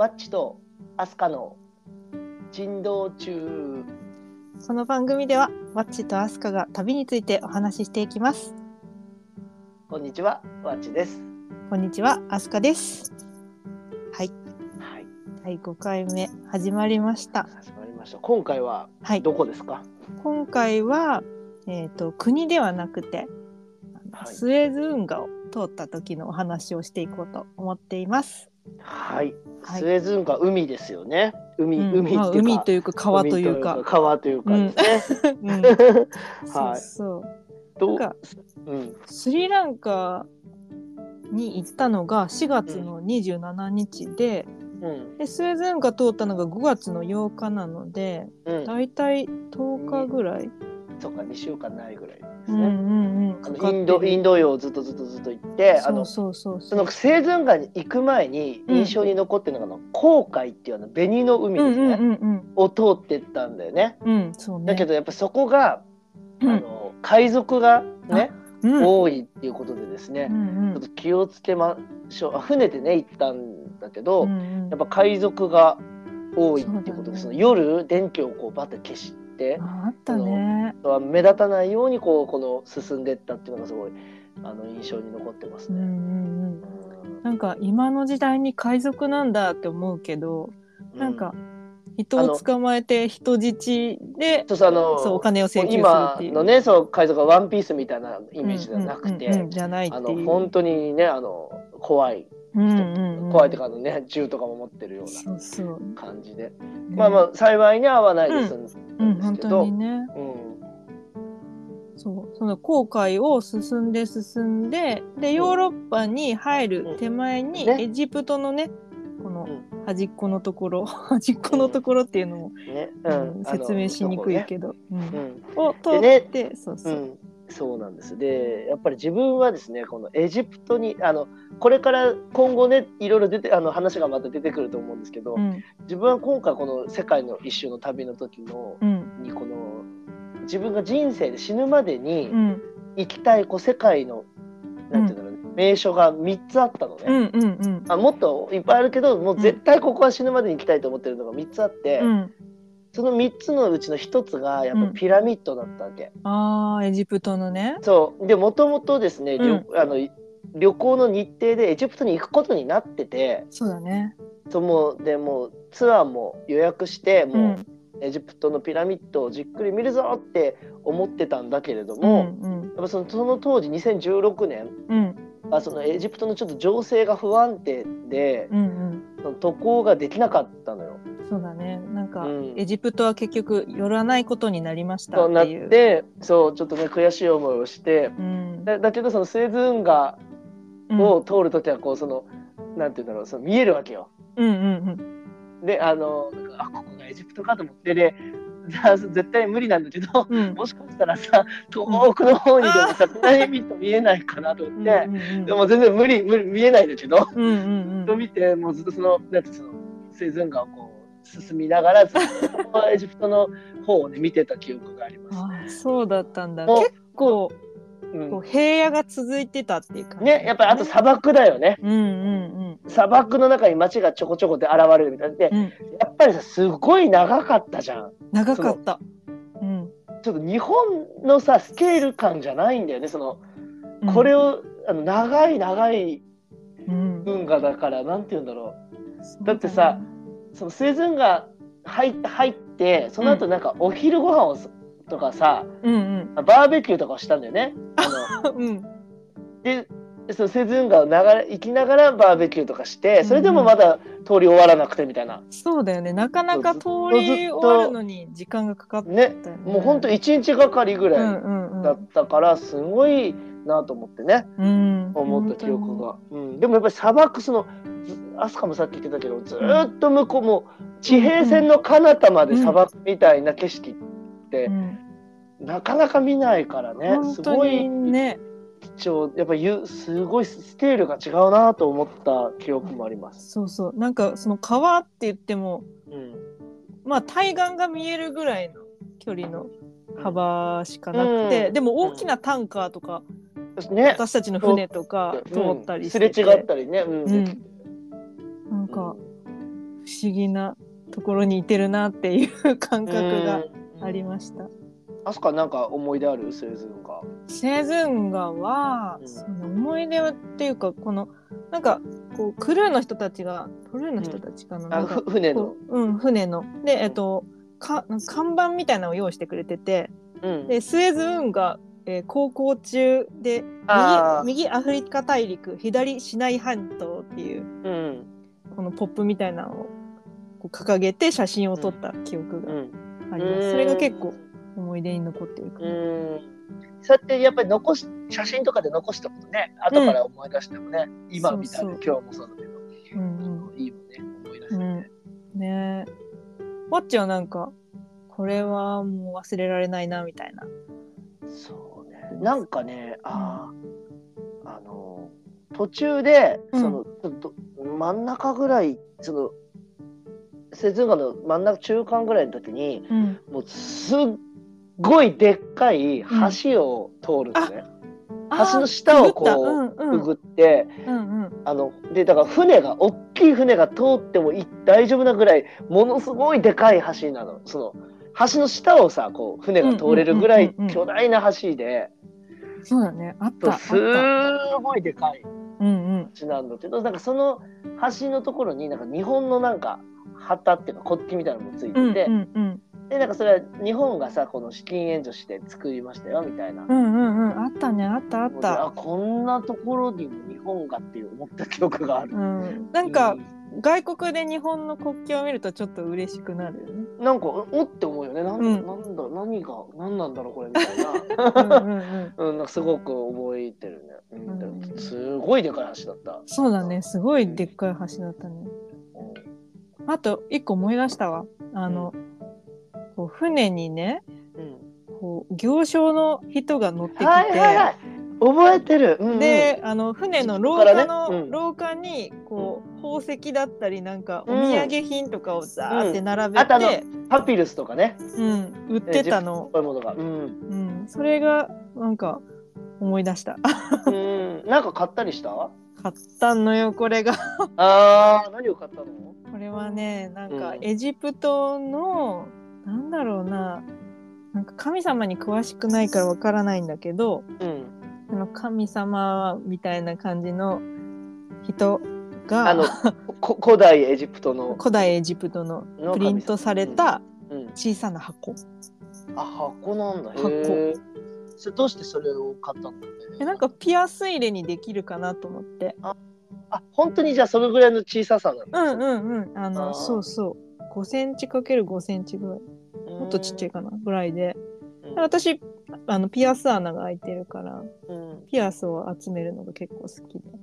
ワッチとアスカの珍道中。この番組ではワッチとアスカが旅についてお話ししていきます。こんにちはワッチです。こんにちはアスカです。はい。はい。第5回目始まりました。始まりました。今回ははい。どこですか？今回はえっ、と国ではなくて、スエズ運河を通った時のお話をしていこうと思っています。はい、はい。スエズ運河海ですよね。海、うん。海っていうか、まあ海というか川というか。海川というかですね、うん。はい。そうそう。かうん。スリランカに行ったのが4月の27日で,、うん。でスエズ運河通ったのが5月の8日なのでうん。だいたい10日ぐらい、そうか2週間ないぐらいですね、インドインド洋をずっとずっとずっと行ってあのそのセーズン河に行く前に印象に残ってるのが、あの航海っていうあの紅の海ですね、を通ってったんだよね。うんだけどやっぱそこが、うん。あの海賊がね、うん。多いっていうことでですね、うんちょっと気をつけましょう。あ船でね行ったんだけど、うんうん。やっぱ海賊が多いっていうことでね。の夜電気をこうバッて消してああったね。目立たないようにこうこの進んでったっていうのがすごいあの印象に残ってますね。うんうんうん。うんなんか今の時代に海賊なんだって思うけど、なんか人を捕まえて人質でそうそうあのそうお金を請求する今っていう。のねそう海賊がワンピースみたいなイメージじゃなくて、うんうんうんじゃないってあの本当にねあの怖い怖いっていうかあのね銃とかも持ってるような感じで、ね。まあまあ幸いには合わないです。んですけど、当にね。うん。そう。その航海を進んで進んででヨーロッパに入る手前に、エジプトのねこのうん。端っこのところ 端っこのところっていうのも、ね。うん。うん説明しにくいけど、を通っでて、そうそう。う、ん、そうなんです。でやっぱり自分はですねこのエジプトにあのこれから今後ねいろいろ出てあの話がまた出てくると思うんですけど、うん。自分は今回この世界の一周の旅の時のうんにこの自分が人生で死ぬまでにうん。行きたいこう世界の、なんていうんだろうね名所が3つあったのね、うんうんうん。あもっといっぱいあるけどもう絶対ここは死ぬまでに行きたいと思ってるのが3つあって、うんその3つのうちの1つがやっぱうん。ピラミッドだったわけ。あーエジプトのね。そう。でもともとですね、旅うん。あの旅行の日程でエジプトに行くことになっててそうだね。そうもうでもうツアーも予約してもう、うんエジプトのピラミッドをじっくり見るぞって思ってたんだけれどうも、んうん。やっぱそのその当時2016年うん。あそのエジプトのちょっと情勢が不安定で、うんうん。その渡航ができなかったのよ。そうだねか、うん。エジプトは結局寄らないことになりましたっっていう。てそうちょっとね悔しい思いをしてうん。だだけどそのスエズ運河うん。を通る時はこうその、なんて言うんだろうその見えるわけよ。うんうんであのあここがエジプトかと思って。でじゃあ絶対無理なんだけどうん。うんもしかしたらさ遠くの方にでもさピラミッド見えないかなと思って、うんうんでも全然無理無理見えないんだけど、うんうんと見てもうずっとそのなんてそのスエズ運河をこう進みながらずっとエジプトの方をね見てた記憶があります。あそうだったんだ。結構うん。平野が続いてたっていう感じ。ねやっぱりあと砂漠だよね。うんうん砂漠の中に街がちょこちょこで現れるみたいな。でうん。うんやっぱりさすごい長かったじゃん。長かった。うん。ちょっと日本のさスケール感じゃないんだよね。そのうん。これを、あの長い長いうん。運河だからなんて言うんだろう。だってさそのスエズ運河入って入ってその後なんかお昼ご飯をすとかさうんうん。バーベキューとかをしたんだよね。あ のうん。でそのスエズ運河を流れ行きながらバーベキューとかしてそれでもまだ通り終わらなくてみたいな。そうだよね。なかなか通り終わるのに時間がかかったよね。ねもうほんと1日がかりぐうんらいうんうん。だったからすごいなと思ってね。うん。思った記憶が、うん、でもやっぱり砂漠そのず飛鳥もさっき言ってたけどずーっと向こうも地平線の彼方まで砂漠みたいな景色って、うん。なかなか見ないからね。本当すごいにね貴重。やっぱゆすごいスケールが違うなと思った記憶もあります。そうそう。なんかその川って言ってもうん。まあ対岸が見えるぐらいの距離の幅しかなくて、うんでも大きなタンカーとか、ね、私たちの船とか通ったりしてて、うん。すれ違ったりね。うん。うん。なんか思議なところにいてるなっていう感覚がありましした。た。あすかなんか思い出ある？スエズ運河。セズンガは、うん。その思い出っていうかこのなんかこうクルーの人たちがクルーの人たちかな,、あなんかふ船の。うん船の。でえっとか看板みたいなのを用意してくれてて。うん。でスエズ運河、えー航行中で右右アフリカ大陸左シナイ半島っていううん。このポップみたいなのをこう掲げて写真を撮った記憶がうん。あります、それが結構思い出に残ってるかうな、ん。そうやってやっぱり残し写真とかで残しておくとね後から思い出してもね、今みたいな今日もそうだけど、うんいいもんね思い出してうんね。うん、ねえわっちはなんかこれはもう忘れられないなみたいなそうね。なんかね、ああ、あの、途中で、うん。その、ど真ん中ぐらい、その、セズンガの真ん中中間ぐらいの時に、うん。もうすっごいでっかい橋を通るのね。橋の下をこううくぐって、うんうん。あの、で、だから船が、大きい船が通ってもい大丈夫なぐらい、ものすごいでかい橋なの。その、橋の下をさ、こう、船が通れるぐらいうんうんうんうん。巨大な橋で、そうだね。あったすごいでかい。うんうん橋なん。だけどなんかその橋のところになんか日本のなんか旗っていうか国旗みたいなのもついてて、うんうんうん。でなんかそれは日本がさこの資金援助して作りましたよみたいな。うんうんうんあったねあったあっでた。あこんなところにも日本がっていう思った記憶がある。うん。なんか外国で日本の国旗を見るとちょっと嬉しくなるよね。なんかおって思うよね。なん,、うん。なんだ何が何なんだろうこれみたいな。うんうんすごく覚えてるね。うんうんすごいでかい橋だった。そうだね。すごいでっかい橋だったね。うあと一個思い出したわ。あの、こう船にねんうん。こう行商の人が乗ってきて、はいはいはい。覚えてる。うんうん、であの船の廊下の、うん。廊下にこう宝石だったりなんかおうん土産品とかをザーって並べあとあのて、パピルスとかね。うん、売ってたの、こういうものが。うん。うん、それがなんか思い出したうん。なんか買ったりした？買ったのよこれがああ、何を買ったの？これはねなんかうんエジプトの、なんだろうななんか神様に詳しくないからわからないんだけどうん。あの神様みたいな感じの人があの、こ古代エジプトの。古代エジプトののプリントされたうん。小さな箱、あ、箱なんだ。箱。それどうしてそれを買ったんだえなんかピアス入れにできるかなと思って。あ、本当にじゃあそのぐらいの小ささなの？うんうんうん。あのそうそう。5センチかける5センチぐらい。もっとちっちゃいかなぐらいで。うん。私あのピアス穴が開いてるからうん。ピアスを集めるのが結構好きで。うん。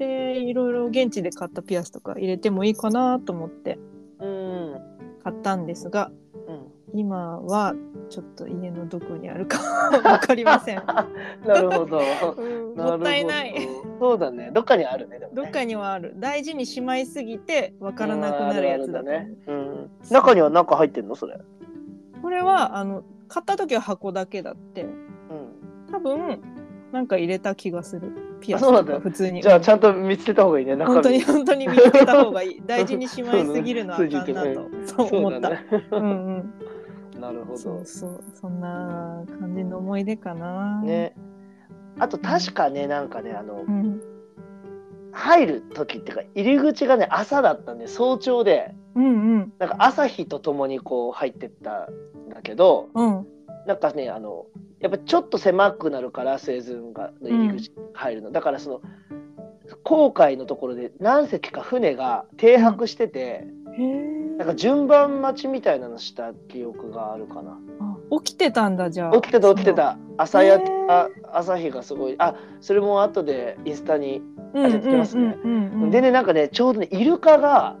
でいろいろ現地で買ったピアスとか入れてもいいかなと思ってうん。買ったんですがうん。今はちょっと家のどこにあるか わかりません、なるほど。うんもったいない。そうだね。どっかにあるね。ねどっかにはある大事にしまいすぎてわからなくなるやつだね。うん。中には何か入ってんのそれ？これはあの買った時は箱だけだってうん。多分なんか入れた気がするピアスとそうなんだ。か普通に。じゃあちゃんと見つけた方がいいね。本当に本当に見つけた方がいい。大事にしまいすぎるのはあかんなそうね。とそう思った。ね。うんうん なるほど。そう。そう。そんな感じの思い出かな。ね。あと確かね、なんかね、あのう、ん。入る時っていうか、入り口がね、朝だったんで、早朝で、うんうん。なんか朝日とともにこう入ってったんだけど、うん。なんかね、あの、やっぱちょっと狭くなるから、生寸がの入り口に入るの。だからその、航海のところで何隻か船が停泊してて、へえなんか順番待ちみたいなのした記憶があるかな。起きてたんだじゃあ。起きてた起きてた。朝や朝日がすごいあそれも後でインスタにうんうんあじゃあつけますね。うんうんうんでねなんかねちょうどねイルカが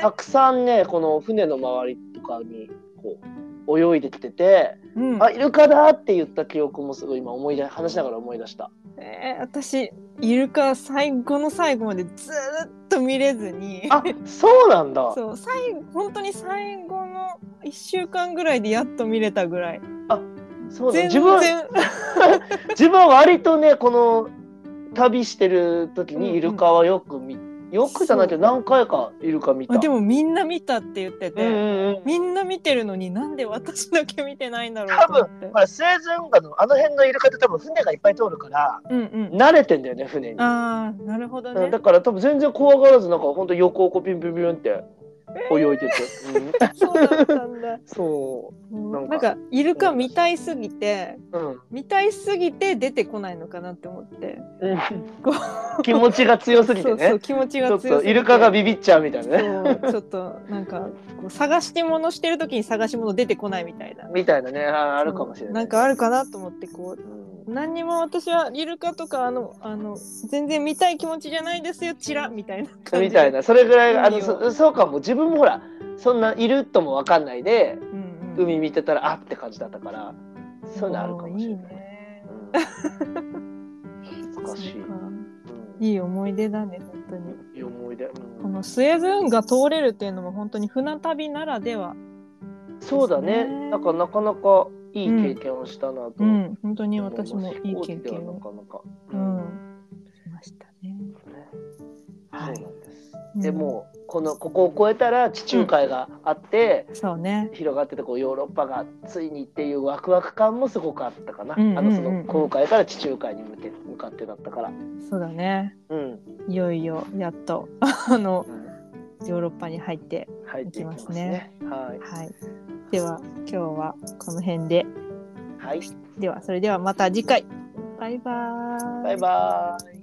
たくさんねこの船の周りとかにこう泳いできててうん。あイルカだって言った記憶もすごい今思い出話しながら思い出した。えー私イルカ最後の最後までずーっと見れずに。あそうなんだ。そう最後本当に最後の1週間ぐらいでやっと見れたぐらい。そうだ。全自分 自分は割とねこの旅してる時うんうん。にイルカはよく見よくじゃないけど何回かイルカ見た。あでもみんな見たって言ってて、うんうんうん。みんな見てるのになんで私だけ見てないんだろうと思ってほ。らスエズ運河のあの辺のイルカって多分船がいっぱい通るからうんうん。慣れてんだよね船に。ああなるほどねうん。だから多分全然怖がらずなんか本当横をこうピンピンピンって泳いでて。うんそうだったんだ。そなんなんかかイルカ見たいすぎてう。うん。見たいすぎて出てこないのかなって思って。こ 気持ちが強すぎてそうそうね。気持ちが強すイルカがビビっちゃうみたいなね。ちょっとなんか探し物してる時に探し物出てこないみたいな。みたいなね。ああるかもしれない。なんかあるかなと思ってこううん何にも私はイルカとかあのあの全然見たい気持ちじゃないですよチラみたいな感じみたいな。それぐらいあのそそうかも。自分もほらそんないるとも分かんないでうんうん海見てたらあって感じだったから。そういうのあるかもしれない。いいねうん難しい。いい思い出だね本当に。いい思い出。うん。このスエズ運河通れるっていうのも本当に船旅ならでは。そうだね。ね。なんかなかなかいい経験をしたなと。うん。本当に私もいい経験なをかなか。うん。しましたね。ね。そうなん。でもうこのここを越えたら地中海があって、そうね広がっててこうヨーロッパがついにっていうワクワク感もすごくあったかな。うんうんうんうんあのその航海から地中海に向け向かってだったから。そうだねうん。いよいよやっとあのうんヨーロッパに入っていきますね。はい。はいでは今日はこの辺ではい。ではそれではまた次回バイバーイバイバーイ。